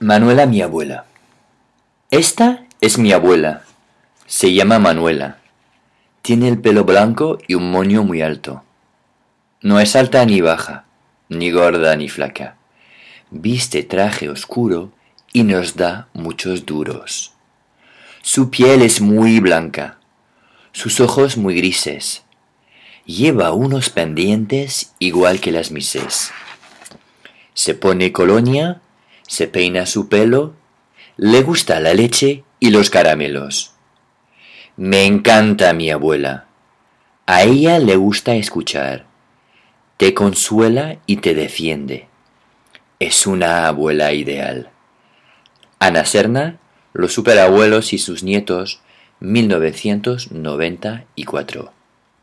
Manuela mi abuela. Esta es mi abuela. Se llama Manuela. Tiene el pelo blanco y un moño muy alto. No es alta ni baja, ni gorda ni flaca. Viste traje oscuro y nos da muchos duros. Su piel es muy blanca, sus ojos muy grises. Lleva unos pendientes igual que las mises. Se pone colonia se peina su pelo, le gusta la leche y los caramelos. Me encanta mi abuela. A ella le gusta escuchar. Te consuela y te defiende. Es una abuela ideal. Ana Serna, Los superabuelos y sus nietos, 1994.